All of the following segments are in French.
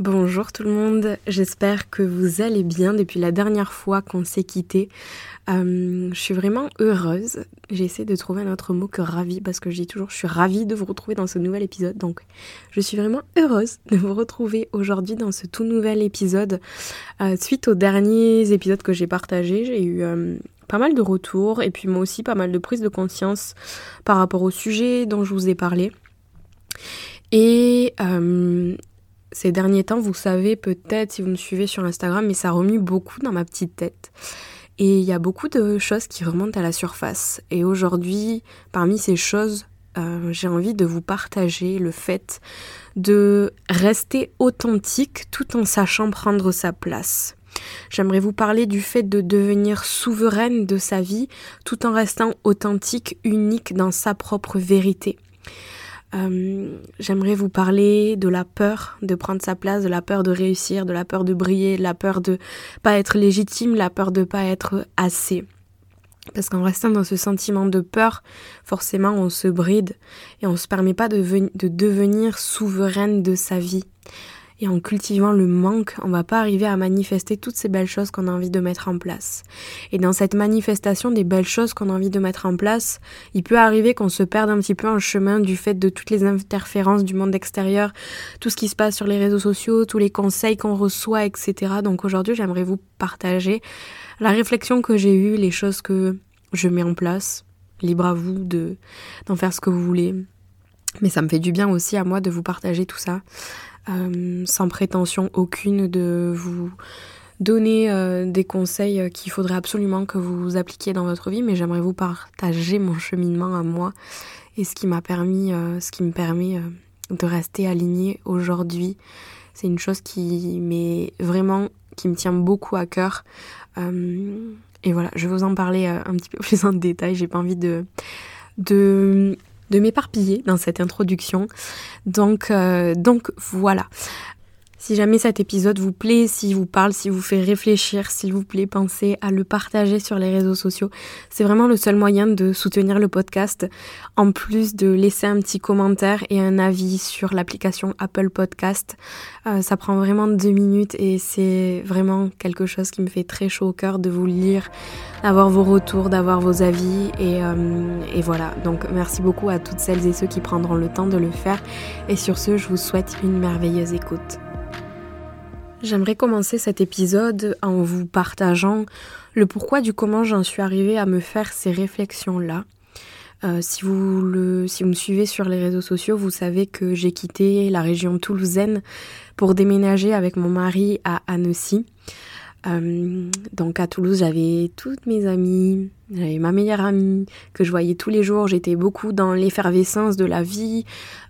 Bonjour tout le monde, j'espère que vous allez bien depuis la dernière fois qu'on s'est quitté. Euh, je suis vraiment heureuse. J'essaie de trouver un autre mot que ravie parce que je dis toujours je suis ravie de vous retrouver dans ce nouvel épisode. Donc je suis vraiment heureuse de vous retrouver aujourd'hui dans ce tout nouvel épisode. Euh, suite aux derniers épisodes que j'ai partagés, j'ai eu euh, pas mal de retours et puis moi aussi pas mal de prise de conscience par rapport au sujet dont je vous ai parlé. Et ces derniers temps, vous savez peut-être si vous me suivez sur Instagram, mais ça remue beaucoup dans ma petite tête. Et il y a beaucoup de choses qui remontent à la surface. Et aujourd'hui, parmi ces choses, euh, j'ai envie de vous partager le fait de rester authentique tout en sachant prendre sa place. J'aimerais vous parler du fait de devenir souveraine de sa vie tout en restant authentique, unique dans sa propre vérité. Euh, j'aimerais vous parler de la peur de prendre sa place, de la peur de réussir, de la peur de briller, de la peur de pas être légitime, la peur de pas être assez. Parce qu'en restant dans ce sentiment de peur, forcément on se bride et on se permet pas de devenir souveraine de sa vie. Et en cultivant le manque, on va pas arriver à manifester toutes ces belles choses qu'on a envie de mettre en place. Et dans cette manifestation des belles choses qu'on a envie de mettre en place, il peut arriver qu'on se perde un petit peu en chemin du fait de toutes les interférences du monde extérieur, tout ce qui se passe sur les réseaux sociaux, tous les conseils qu'on reçoit, etc. Donc aujourd'hui, j'aimerais vous partager la réflexion que j'ai eue, les choses que je mets en place. Libre à vous de d'en faire ce que vous voulez. Mais ça me fait du bien aussi à moi de vous partager tout ça. Euh, sans prétention aucune de vous donner euh, des conseils qu'il faudrait absolument que vous appliquiez dans votre vie, mais j'aimerais vous partager mon cheminement à moi et ce qui m'a permis, euh, ce qui me permet de rester alignée aujourd'hui. C'est une chose qui m'est vraiment, qui me tient beaucoup à cœur. et voilà, je vais vous en parler un petit peu plus en détail. J'ai pas envie de de de m'éparpiller dans cette introduction. Donc, euh, donc voilà. Si jamais cet épisode vous plaît, s'il vous parle, s'il vous fait réfléchir, s'il vous plaît, pensez à le partager sur les réseaux sociaux. C'est vraiment le seul moyen de soutenir le podcast, en plus de laisser un petit commentaire et un avis sur l'application Apple Podcast. Euh, ça prend vraiment deux minutes et c'est vraiment quelque chose qui me fait très chaud au cœur de vous lire, d'avoir vos retours, d'avoir vos avis euh, et voilà. Donc merci beaucoup à toutes celles et ceux qui prendront le temps de le faire et sur ce, je vous souhaite une merveilleuse écoute. J'aimerais commencer cet épisode en vous partageant le pourquoi du comment j'en suis arrivée à me faire ces réflexions-là. Euh, si, vous si vous me suivez sur les réseaux sociaux, vous savez que j'ai quitté la région toulousaine pour déménager avec mon mari à Annecy. Euh, donc à Toulouse, j'avais toutes mes amies, j'avais ma meilleure amie que je voyais tous les jours. J'étais beaucoup dans l'effervescence de la vie,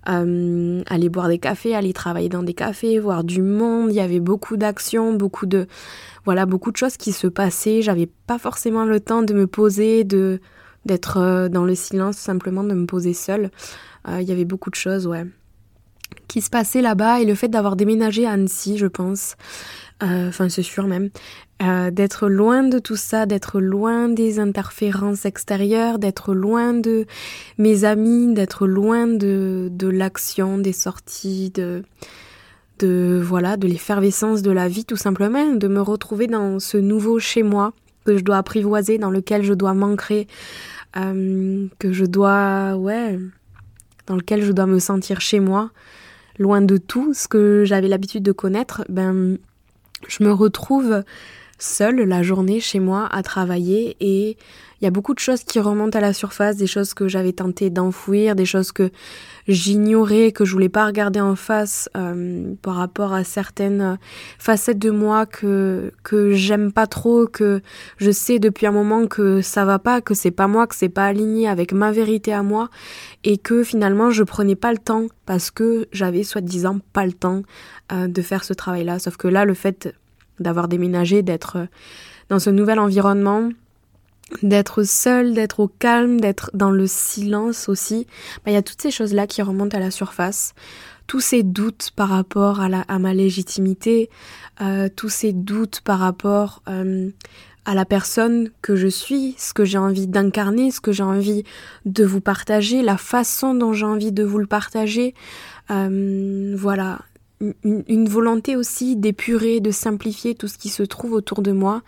euh, aller boire des cafés, aller travailler dans des cafés, voir du monde. Il y avait beaucoup d'actions, beaucoup de voilà, beaucoup de choses qui se passaient. J'avais pas forcément le temps de me poser, de d'être euh, dans le silence, simplement de me poser seule. il y avait beaucoup de choses, ouais, qui se passaient là-bas et le fait d'avoir déménagé à Annecy, je pense. Euh, enfin c'est sûr même, euh, d'être loin de tout ça, d'être loin des interférences extérieures, d'être loin de mes amis, d'être loin de, de l'action, des sorties, de, de voilà, de l'effervescence de la vie tout simplement, de me retrouver dans ce nouveau chez moi que je dois apprivoiser, dans lequel je dois m'ancrer, euh, que je dois, ouais, dans lequel je dois me sentir chez moi, loin de tout ce que j'avais l'habitude de connaître, ben je me retrouve seule la journée chez moi à travailler et il y a beaucoup de choses qui remontent à la surface, des choses que j'avais tenté d'enfouir, des choses que j'ignorais, que je voulais pas regarder en face euh, par rapport à certaines facettes de moi que que j'aime pas trop, que je sais depuis un moment que ça va pas, que c'est pas moi, que c'est pas aligné avec ma vérité à moi, et que finalement je prenais pas le temps parce que j'avais soi-disant pas le temps euh, de faire ce travail-là. Sauf que là, le fait d'avoir déménagé, d'être dans ce nouvel environnement, d'être seul, d'être au calme, d'être dans le silence aussi, bah, il y a toutes ces choses-là qui remontent à la surface. Tous ces doutes par rapport à, la, à ma légitimité, euh, tous ces doutes par rapport euh, à la personne que je suis, ce que j'ai envie d'incarner, ce que j'ai envie de vous partager, la façon dont j'ai envie de vous le partager. Euh, voilà, une, une volonté aussi d'épurer, de simplifier tout ce qui se trouve autour de moi.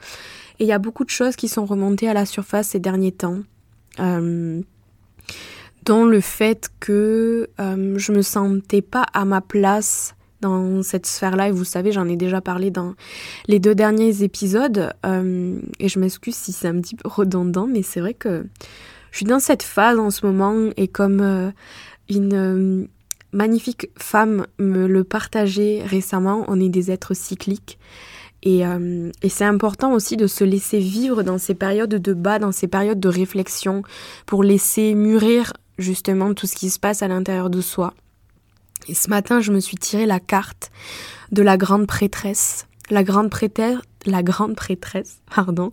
Et il y a beaucoup de choses qui sont remontées à la surface ces derniers temps. Euh, dont le fait que euh, je me sentais pas à ma place dans cette sphère-là. Et vous savez, j'en ai déjà parlé dans les deux derniers épisodes. Euh, et je m'excuse si c'est un petit peu redondant, mais c'est vrai que je suis dans cette phase en ce moment. Et comme euh, une magnifique femme me le partageait récemment, on est des êtres cycliques. Euh, et, c'est important aussi de se laisser vivre dans ces périodes de bas, dans ces périodes de réflexion, pour laisser mûrir justement tout ce qui se passe à l'intérieur de soi. Et ce matin, je me suis tiré la carte de la grande prêtresse. La grande prêtresse, la grande prêtresse, pardon,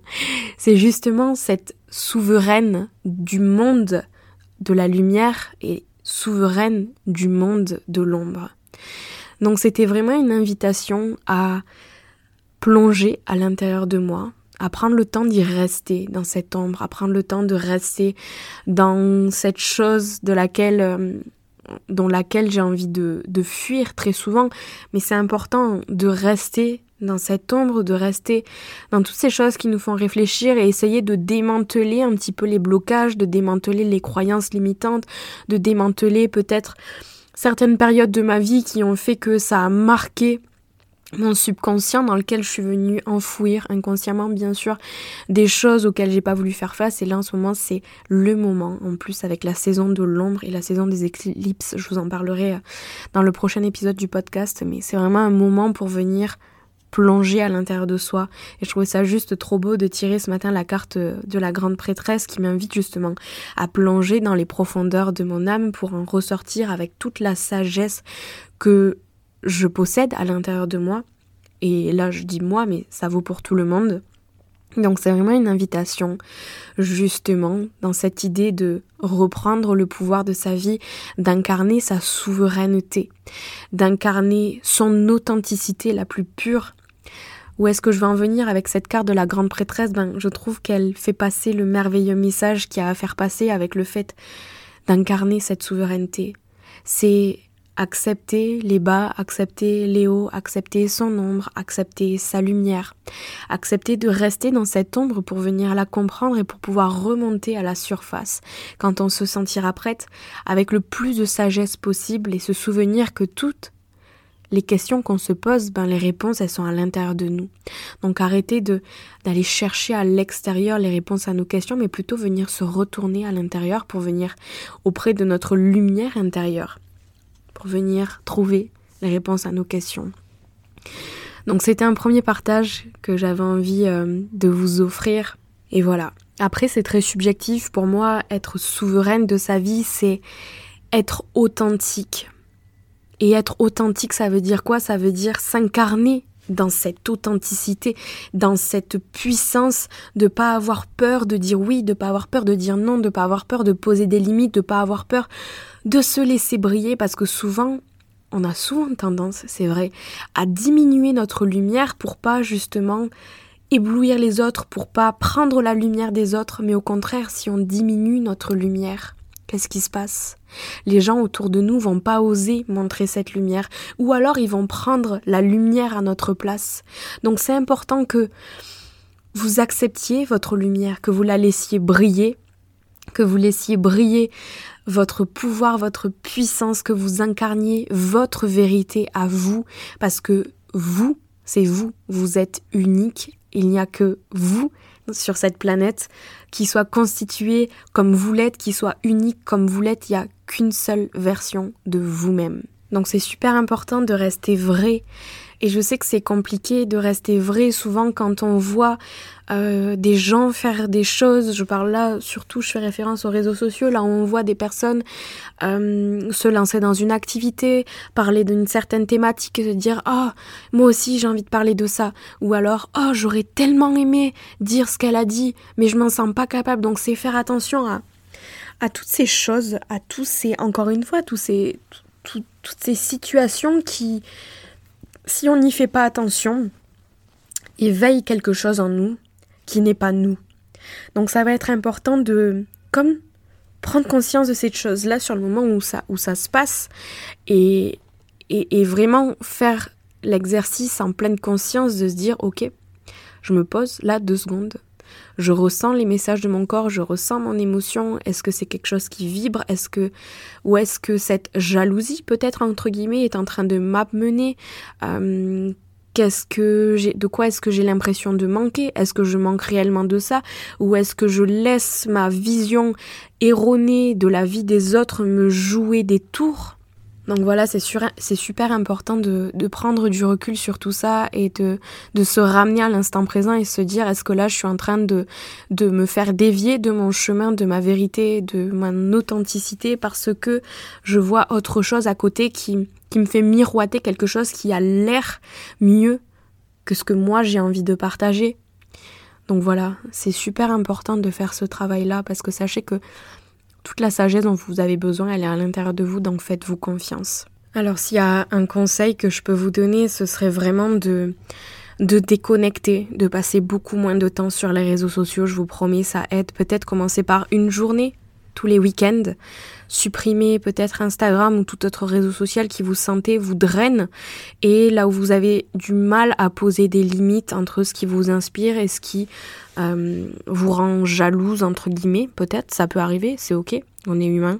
c'est justement cette souveraine du monde de la lumière et souveraine du monde de l'ombre. Donc c'était vraiment une invitation à plonger à l'intérieur de moi, à prendre le temps d'y rester dans cette ombre, à prendre le temps de rester dans cette chose de laquelle euh, dont laquelle j'ai envie de, de fuir très souvent, mais c'est important de rester dans cette ombre, de rester dans toutes ces choses qui nous font réfléchir et essayer de démanteler un petit peu les blocages, de démanteler les croyances limitantes, de démanteler peut-être certaines périodes de ma vie qui ont fait que ça a marqué mon subconscient dans lequel je suis venue enfouir inconsciemment bien sûr des choses auxquelles j'ai pas voulu faire face. Et là en ce moment c'est le moment. En plus avec la saison de l'ombre et la saison des éclipses je vous en parlerai euh, dans le prochain épisode du podcast. Mais c'est vraiment un moment pour venir plonger à l'intérieur de soi. Et je trouvais ça juste trop beau de tirer ce matin la carte euh, de la grande prêtresse qui m'invite justement à plonger dans les profondeurs de mon âme pour en ressortir avec toute la sagesse que je possède à l'intérieur de moi. Et là, je dis moi, mais ça vaut pour tout le monde. Donc c'est vraiment une invitation, justement, dans cette idée de reprendre le pouvoir de sa vie, d'incarner sa souveraineté, d'incarner son authenticité la plus pure. Où est-ce que je vais en venir avec cette carte de la grande prêtresse? Ben, je trouve qu'elle fait passer le merveilleux message qu'il y a à faire passer avec le fait d'incarner cette souveraineté. C'est accepter les bas, accepter les hauts, accepter son ombre, accepter sa lumière, accepter de rester dans cette ombre pour venir la comprendre et pour pouvoir remonter à la surface. Quand on se sentira prête avec le plus de sagesse possible et se souvenir que toutes les questions qu'on se pose, ben les réponses elles sont à l'intérieur de nous. Donc arrêtez de d'aller chercher à l'extérieur les réponses à nos questions, mais plutôt venir se retourner à l'intérieur pour venir auprès de notre lumière intérieure pour venir trouver les réponses à nos questions. Donc c'était un premier partage que j'avais envie euh, de vous offrir. Et voilà. Après c'est très subjectif. Pour moi, être souveraine de sa vie, c'est être authentique. Et être authentique, ça veut dire quoi? Ça veut dire s'incarner dans cette authenticité, dans cette puissance de pas avoir peur de dire oui, de pas avoir peur de dire non, de pas avoir peur de poser des limites, de pas avoir peur de se laisser briller parce que souvent on a souvent tendance, c'est vrai, à diminuer notre lumière pour pas justement éblouir les autres, pour pas prendre la lumière des autres, mais au contraire, si on diminue notre lumière, qu'est-ce qui se passe? Les gens autour de nous vont pas oser montrer cette lumière, ou alors ils vont prendre la lumière à notre place. Donc c'est important que vous acceptiez votre lumière, que vous la laissiez briller, que vous laissiez briller votre pouvoir, votre puissance, que vous incarniez votre vérité à vous, parce que vous, c'est vous, vous êtes unique, il n'y a que vous sur cette planète qui soit constitué comme vous l'êtes, qui soit unique comme vous l'êtes. Il n'y a qu'une seule version de vous-même. Donc c'est super important de rester vrai. Et je sais que c'est compliqué de rester vrai souvent quand on voit euh, des gens faire des choses. Je parle là, surtout, je fais référence aux réseaux sociaux. Là, on voit des personnes euh, se lancer dans une activité, parler d'une certaine thématique se dire ah moi aussi j'ai envie de parler de ça. Ou alors oh j'aurais tellement aimé dire ce qu'elle a dit, mais je m'en sens pas capable. Donc c'est faire attention à à toutes ces choses, à tous ces encore une fois tous ces toutes ces situations qui, si on n'y fait pas attention, éveillent quelque chose en nous qui n'est pas nous. Donc ça va être important de, comme, prendre conscience de cette chose-là sur le moment où ça, où ça se passe et, et, et vraiment faire l'exercice en pleine conscience de se dire, ok, je me pose là deux secondes, je ressens les messages de mon corps, je ressens mon émotion. Est-ce que c'est quelque chose qui vibre? Est-ce que ou est-ce que cette jalousie peut-être entre guillemets est en train de m'amener? Euh, Qu'est-ce que j'ai de quoi est-ce que j'ai l'impression de manquer? Est-ce que je manque réellement de ça? Ou est-ce que je laisse ma vision erronée de la vie des autres me jouer des tours? Donc voilà, c'est super important de, prendre du recul sur tout ça et de, se ramener à l'instant présent et se dire est-ce que là je suis en train de, de me faire dévier de mon chemin, de ma vérité, de mon authenticité parce que je vois autre chose à côté qui, qui me fait miroiter quelque chose qui a l'air mieux que ce que moi j'ai envie de partager. Donc voilà, c'est super important de faire ce travail-là parce que sachez que toute la sagesse dont vous avez besoin, elle est à l'intérieur de vous, donc faites-vous confiance. Alors s'il y a un conseil que je peux vous donner, ce serait vraiment de de déconnecter, de passer beaucoup moins de temps sur les réseaux sociaux, je vous promets, ça aide. Peut-être commencer par une journée tous les week-ends, supprimer peut-être Instagram ou tout autre réseau social qui vous sentez vous draine et là où vous avez du mal à poser des limites entre ce qui vous inspire et ce qui euh, vous rend jalouse entre guillemets, peut-être, ça peut arriver, c'est ok, on est humain.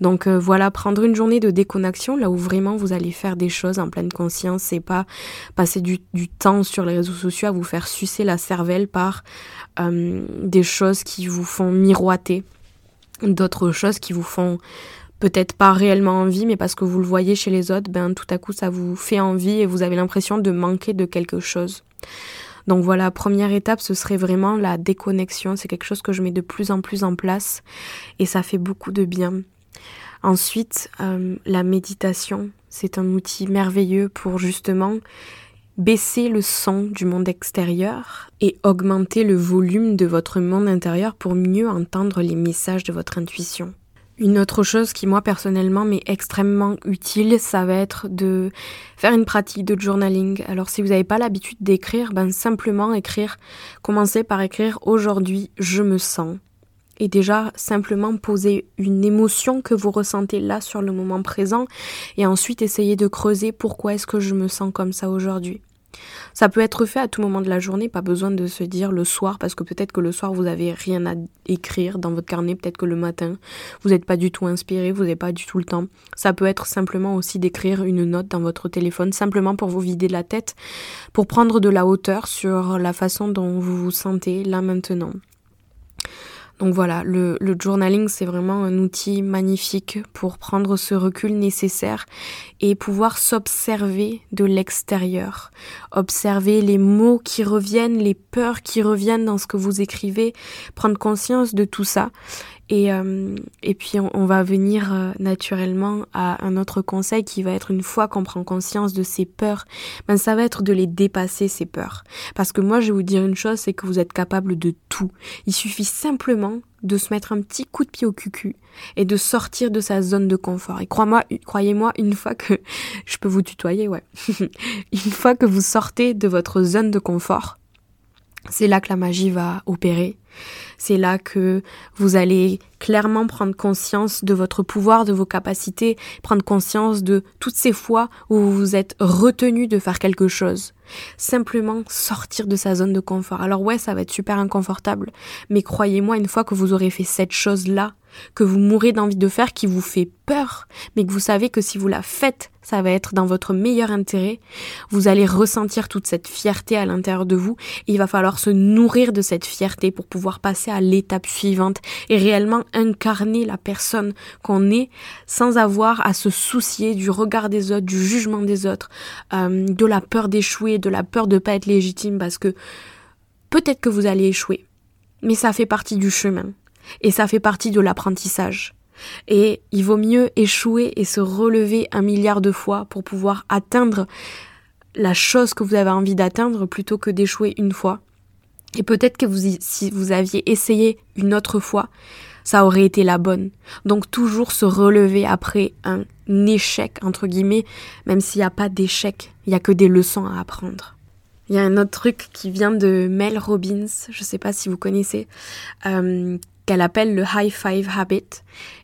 Donc euh, voilà, prendre une journée de déconnexion, là où vraiment vous allez faire des choses en pleine conscience et pas passer du, temps sur les réseaux sociaux à vous faire sucer la cervelle par euh, des choses qui vous font miroiter d'autres choses qui vous font peut-être pas réellement envie, mais parce que vous le voyez chez les autres, ben tout à coup ça vous fait envie et vous avez l'impression de manquer de quelque chose. Donc voilà, première étape, ce serait vraiment la déconnexion. C'est quelque chose que je mets de plus en plus en place et ça fait beaucoup de bien. Ensuite, euh, la méditation, c'est un outil merveilleux pour justement baisser le son du monde extérieur et augmenter le volume de votre monde intérieur pour mieux entendre les messages de votre intuition. Une autre chose qui moi personnellement m'est extrêmement utile, ça va être de faire une pratique de journaling. Alors si vous n'avez pas l'habitude d'écrire, ben simplement écrire, commencez par écrire aujourd'hui je me sens. Et déjà simplement poser une émotion que vous ressentez là sur le moment présent et ensuite essayer de creuser pourquoi est-ce que je me sens comme ça aujourd'hui. Ça peut être fait à tout moment de la journée, pas besoin de se dire le soir, parce que peut-être que le soir vous avez rien à écrire dans votre carnet, peut-être que le matin vous n'êtes pas du tout inspiré, vous n'avez pas du tout le temps. Ça peut être simplement aussi d'écrire une note dans votre téléphone, simplement pour vous vider la tête, pour prendre de la hauteur sur la façon dont vous vous sentez là maintenant. Donc voilà, le, journaling, c'est vraiment un outil magnifique pour prendre ce recul nécessaire et pouvoir s'observer de l'extérieur. Observer les mots qui reviennent, les peurs qui reviennent dans ce que vous écrivez, prendre conscience de tout ça et, euh, et puis on, va venir euh, naturellement à un autre conseil qui va être une fois qu'on prend conscience de ses peurs, ben ça va être de les dépasser ces peurs. Parce que moi je vais vous dire une chose, c'est que vous êtes capable de tout. Il suffit simplement de se mettre un petit coup de pied au cucu et de sortir de sa zone de confort. Et croyez-moi, croyez-moi, une fois que je peux vous tutoyer, ouais, une fois que vous sortez de votre zone de confort, c'est là que la magie va opérer. C'est là que vous allez clairement prendre conscience de votre pouvoir, de vos capacités, prendre conscience de toutes ces fois où vous vous êtes retenu de faire quelque chose. Simplement sortir de sa zone de confort. Alors ouais, ça va être super inconfortable, mais croyez-moi, une fois que vous aurez fait cette chose-là, que vous mourrez d'envie de faire, qui vous fait peur, mais que vous savez que si vous la faites, ça va être dans votre meilleur intérêt, vous allez ressentir toute cette fierté à l'intérieur de vous, et il va falloir se nourrir de cette fierté pour pouvoir passer à l'étape suivante et réellement incarner la personne qu'on est sans avoir à se soucier du regard des autres, du jugement des autres, euh, de la peur d'échouer, de la peur de pas être légitime, parce que peut-être que vous allez échouer, mais ça fait partie du chemin et ça fait partie de l'apprentissage. Et il vaut mieux échouer et se relever un milliard de fois pour pouvoir atteindre la chose que vous avez envie d'atteindre plutôt que d'échouer une fois. Et peut-être que vous, si vous aviez essayé une autre fois, ça aurait été la bonne. Donc toujours se relever après un échec, entre guillemets, même s'il n'y a pas d'échec, il n'y a que des leçons à apprendre. Il y a un autre truc qui vient de Mel Robbins, je ne sais pas si vous connaissez, euh, qu'elle appelle le High Five Habit.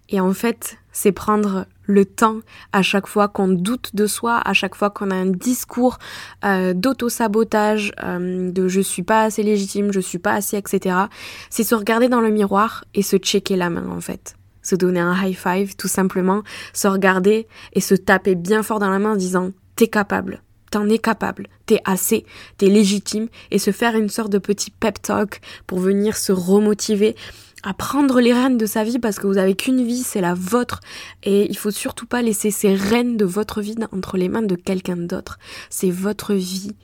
Et en fait, c'est prendre le temps à chaque fois qu'on doute de soi, à chaque fois qu'on a un discours euh, d'auto-sabotage, euh, de je suis pas assez légitime, je suis pas assez, etc. C'est se regarder dans le miroir et se checker la main en fait. Se donner un high five, tout simplement, se regarder et se taper bien fort dans la main en disant t'es capable, t'en es capable, t'es assez, t'es légitime, et se faire une sorte de petit pep talk pour venir se remotiver à prendre les rênes de sa vie parce que vous avez qu'une vie, c'est la vôtre et il faut surtout pas laisser ces rênes de votre vie entre les mains de quelqu'un d'autre. C'est votre vie.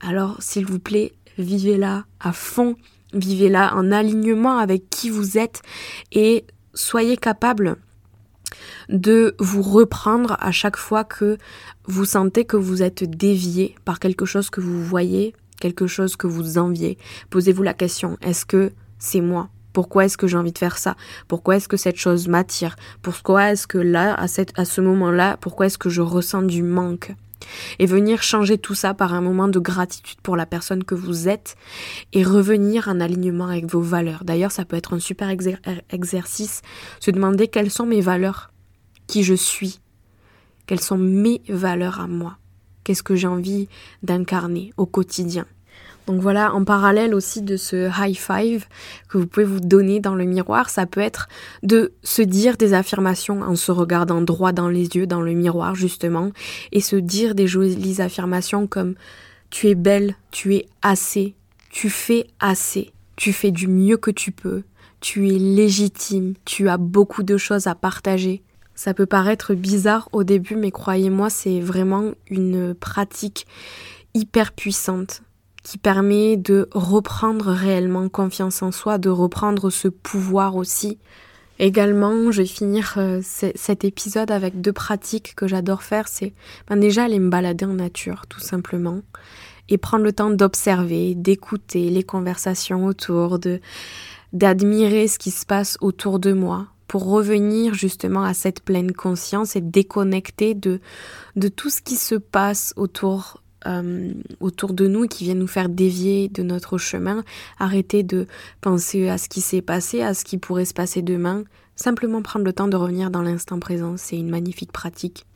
Alors, s'il vous plaît, vivez-la à fond, vivez-la en alignement avec qui vous êtes et soyez capable de vous reprendre à chaque fois que vous sentez que vous êtes dévié par quelque chose que vous voyez, quelque chose que vous enviez. Posez-vous la question, est-ce que c'est moi? Pourquoi est-ce que j'ai envie de faire ça? Pourquoi est-ce que cette chose m'attire? Pourquoi est-ce que là, à, cette, à ce moment-là, pourquoi est-ce que je ressens du manque? Et venir changer tout ça par un moment de gratitude pour la personne que vous êtes et revenir en alignement avec vos valeurs. D'ailleurs, ça peut être un super exercice, se demander quelles sont mes valeurs, qui je suis, quelles sont mes valeurs à moi, qu'est-ce que j'ai envie d'incarner au quotidien? Donc voilà, en parallèle aussi de ce high five que vous pouvez vous donner dans le miroir, ça peut être de se dire des affirmations en se regardant droit dans les yeux, dans le miroir justement, et se dire des jolies affirmations comme tu es belle, tu es assez, tu fais assez, tu fais du mieux que tu peux, tu es légitime, tu as beaucoup de choses à partager. Ça peut paraître bizarre au début, mais croyez-moi, c'est vraiment une pratique hyper puissante qui permet de reprendre réellement confiance en soi, de reprendre ce pouvoir aussi. Également, je vais finir euh, cet épisode avec deux pratiques que j'adore faire. C'est ben déjà aller me balader en nature, tout simplement, et prendre le temps d'observer, d'écouter les conversations autour, de d'admirer ce qui se passe autour de moi, pour revenir justement à cette pleine conscience et déconnecter de, de tout ce qui se passe autour euh, autour de nous qui viennent nous faire dévier de notre chemin, arrêter de penser à ce qui s'est passé, à ce qui pourrait se passer demain, simplement prendre le temps de revenir dans l'instant présent, c'est une magnifique pratique.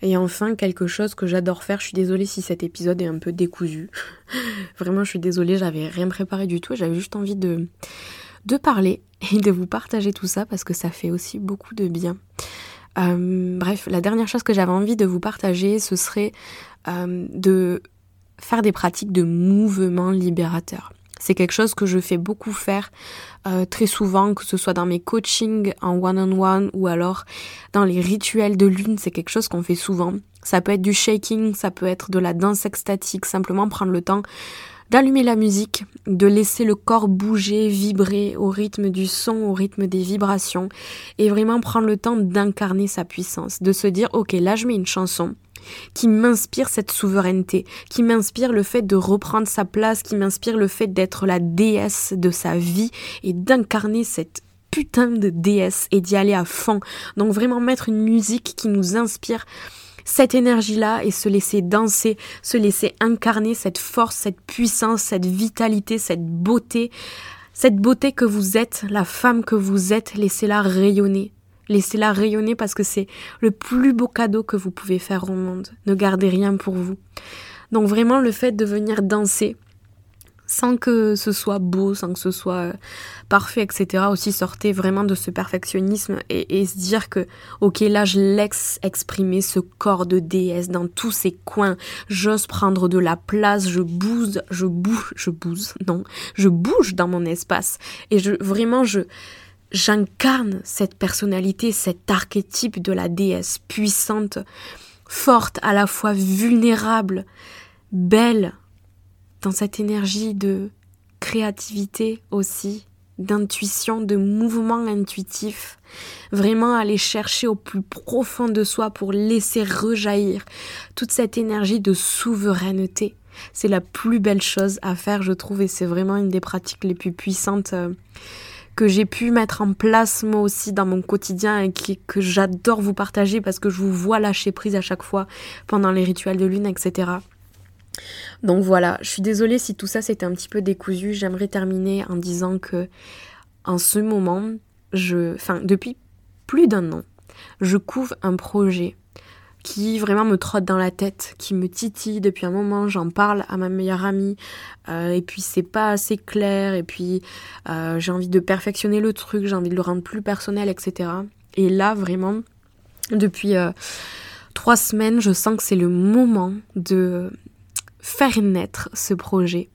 Et enfin, quelque chose que j'adore faire, je suis désolée si cet épisode est un peu décousu. Vraiment, je suis désolée, j'avais rien préparé du tout, j'avais juste envie de, de parler et de vous partager tout ça parce que ça fait aussi beaucoup de bien. Euh, bref, la dernière chose que j'avais envie de vous partager, ce serait euh, de faire des pratiques de mouvement libérateur. C'est quelque chose que je fais beaucoup faire euh, très souvent, que ce soit dans mes coachings en one-on-one ou alors dans les rituels de lune, c'est quelque chose qu'on fait souvent. Ça peut être du shaking, ça peut être de la danse extatique, simplement prendre le temps d'allumer la musique, de laisser le corps bouger, vibrer au rythme du son, au rythme des vibrations, et vraiment prendre le temps d'incarner sa puissance, de se dire ok là je mets une chanson, qui m'inspire cette souveraineté, qui m'inspire le fait de reprendre sa place, qui m'inspire le fait d'être la déesse de sa vie et d'incarner cette putain de déesse et d'y aller à fond. Donc vraiment mettre une musique qui nous inspire cette énergie-là et se laisser danser, se laisser incarner cette force, cette puissance, cette vitalité, cette beauté, cette beauté que vous êtes, la femme que vous êtes, laissez-la rayonner. Laissez-la rayonner parce que c'est le plus beau cadeau que vous pouvez faire au monde. Ne gardez rien pour vous. Donc vraiment le fait de venir danser, sans que ce soit beau, sans que ce soit euh, parfait, etc. Aussi sortez vraiment de ce perfectionnisme et, se dire que, ok, là je laisse exprimer ce corps de déesse dans tous ses coins. J'ose prendre de la place, je bouge, je bouge, je bouge, non, je bouge dans mon espace. Et je, vraiment, je, j'incarne cette personnalité, cet archétype de la déesse puissante, forte, à la fois vulnérable, belle, dans cette énergie de créativité aussi, d'intuition, de mouvement intuitif, vraiment aller chercher au plus profond de soi pour laisser rejaillir toute cette énergie de souveraineté. C'est la plus belle chose à faire, je trouve, et c'est vraiment une des pratiques les plus puissantes euh, que j'ai pu mettre en place moi aussi dans mon quotidien et que j'adore vous partager parce que je vous vois lâcher prise à chaque fois pendant les rituels de lune, etc. Donc voilà, je suis désolée si tout ça c'était un petit peu décousu. J'aimerais terminer en disant que en ce moment, je, enfin depuis plus d'un an, je couvre un projet qui vraiment me trotte dans la tête, qui me titille depuis un moment. J'en parle à ma meilleure amie euh, et puis c'est pas assez clair et puis euh, j'ai envie de perfectionner le truc, j'ai envie de le rendre plus personnel, etc. Et là vraiment, depuis euh, trois semaines, je sens que c'est le moment de faire naître ce projet.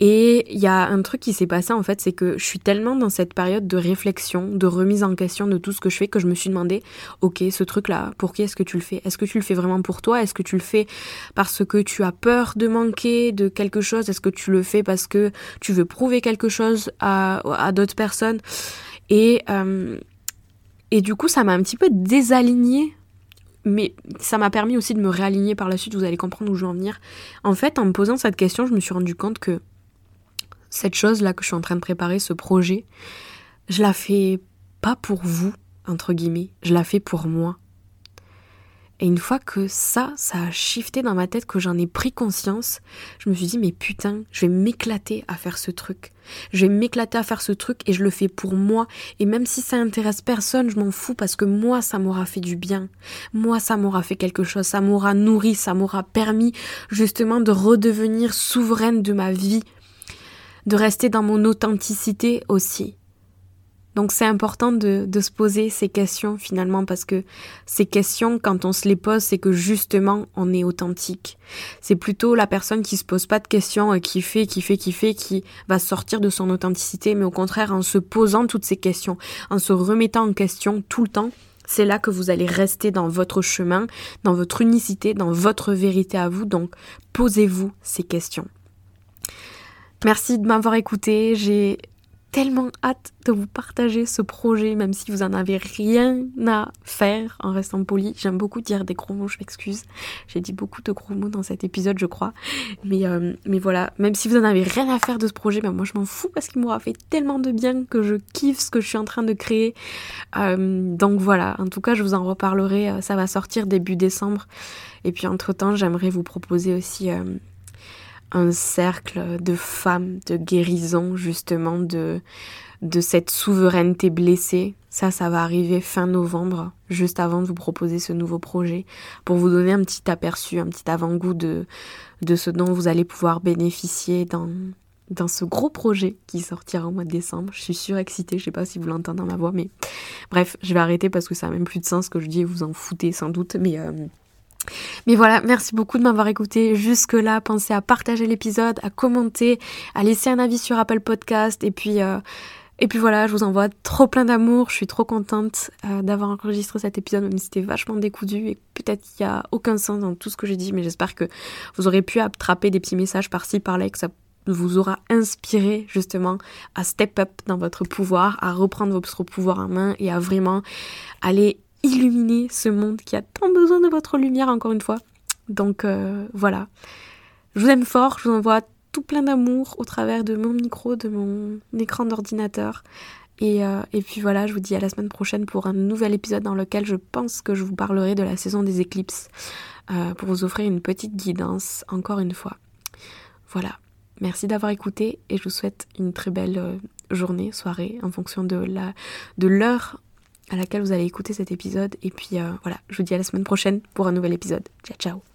Et il y a un truc qui s'est passé en fait, c'est que je suis tellement dans cette période de réflexion, de remise en question de tout ce que je fais que je me suis demandé, ok, ce truc-là, pour qui est-ce que tu le fais? Est-ce que tu le fais vraiment pour toi? Est-ce que tu le fais parce que tu as peur de manquer de quelque chose? Est-ce que tu le fais parce que tu veux prouver quelque chose à, à d'autres personnes? Et, euh, et du coup, ça m'a un petit peu désaligné mais ça m'a permis aussi de me réaligner par la suite, vous allez comprendre où je veux en venir. En fait, en me posant cette question, je me suis rendu compte que cette chose-là que je suis en train de préparer, ce projet, je la fais pas pour vous, entre guillemets, je la fais pour moi. Et une fois que ça, ça a shifté dans ma tête, que j'en ai pris conscience, je me suis dit, mais putain, je vais m'éclater à faire ce truc. Je vais m'éclater à faire ce truc et je le fais pour moi. Et même si ça intéresse personne, je m'en fous parce que moi, ça m'aura fait du bien. Moi, ça m'aura fait quelque chose. Ça m'aura nourri, ça m'aura permis justement de redevenir souveraine de ma vie. De rester dans mon authenticité aussi. Donc c'est important de, de, se poser ces questions finalement parce que ces questions, quand on se les pose, c'est que justement on est authentique. C'est plutôt la personne qui se pose pas de questions, qui fait, qui fait, qui fait, qui va sortir de son authenticité, mais au contraire en se posant toutes ces questions, en se remettant en question tout le temps, c'est là que vous allez rester dans votre chemin, dans votre unicité, dans votre vérité à vous. Donc posez-vous ces questions. Merci de m'avoir écouté. J'ai tellement hâte de vous partager ce projet, même si vous en avez rien à faire en restant poli. J'aime beaucoup dire des gros mots, je m'excuse. J'ai dit beaucoup de gros mots dans cet épisode, je crois. Mais, euh, voilà, même si vous en avez rien à faire de ce projet, ben moi je m'en fous parce qu'il m'aura fait tellement de bien que je kiffe ce que je suis en train de créer. Euh, donc voilà, en tout cas, je vous en reparlerai. Euh, ça va sortir début décembre. Et puis entre-temps, j'aimerais vous proposer aussi un cercle de femmes, de guérison justement, de, de cette souveraineté blessée. Ça, ça va arriver fin novembre, juste avant de vous proposer ce nouveau projet, pour vous donner un petit aperçu, un petit avant-goût de, de ce dont vous allez pouvoir bénéficier dans, dans ce gros projet qui sortira au mois de décembre. Je suis surexcitée, je sais pas si vous l'entendez dans ma voix, mais bref, je vais arrêter parce que ça n'a même plus de sens ce que je dis vous en foutez sans doute, mais... Euh, mais voilà, merci beaucoup de m'avoir écouté jusque-là. Pensez à partager l'épisode, à commenter, à laisser un avis sur Apple Podcast. Et puis, euh, et voilà, je vous envoie trop plein d'amour. Je suis trop contente euh, d'avoir enregistré cet épisode, même si c'était vachement décousu et peut-être qu'il n'y a aucun sens dans tout ce que j'ai dit. Mais j'espère que vous aurez pu attraper des petits messages par-ci, par-là, que ça vous aura inspiré justement à step up dans votre pouvoir, à reprendre votre pouvoir en main et à vraiment aller illuminer ce monde qui a tant besoin de votre lumière encore une fois. Donc euh, voilà. Je vous aime fort, je vous envoie tout plein d'amour au travers de mon micro, de mon écran d'ordinateur. Et, euh, et, puis voilà, je vous dis à la semaine prochaine pour un nouvel épisode dans lequel je pense que je vous parlerai de la saison des éclipses euh, pour vous offrir une petite guidance encore une fois. Voilà, merci d'avoir écouté et je vous souhaite une très belle journée, soirée en fonction de l'heure à laquelle vous allez écouter cet épisode. Et puis euh, voilà, je vous dis à la semaine prochaine pour un nouvel épisode. Ciao ciao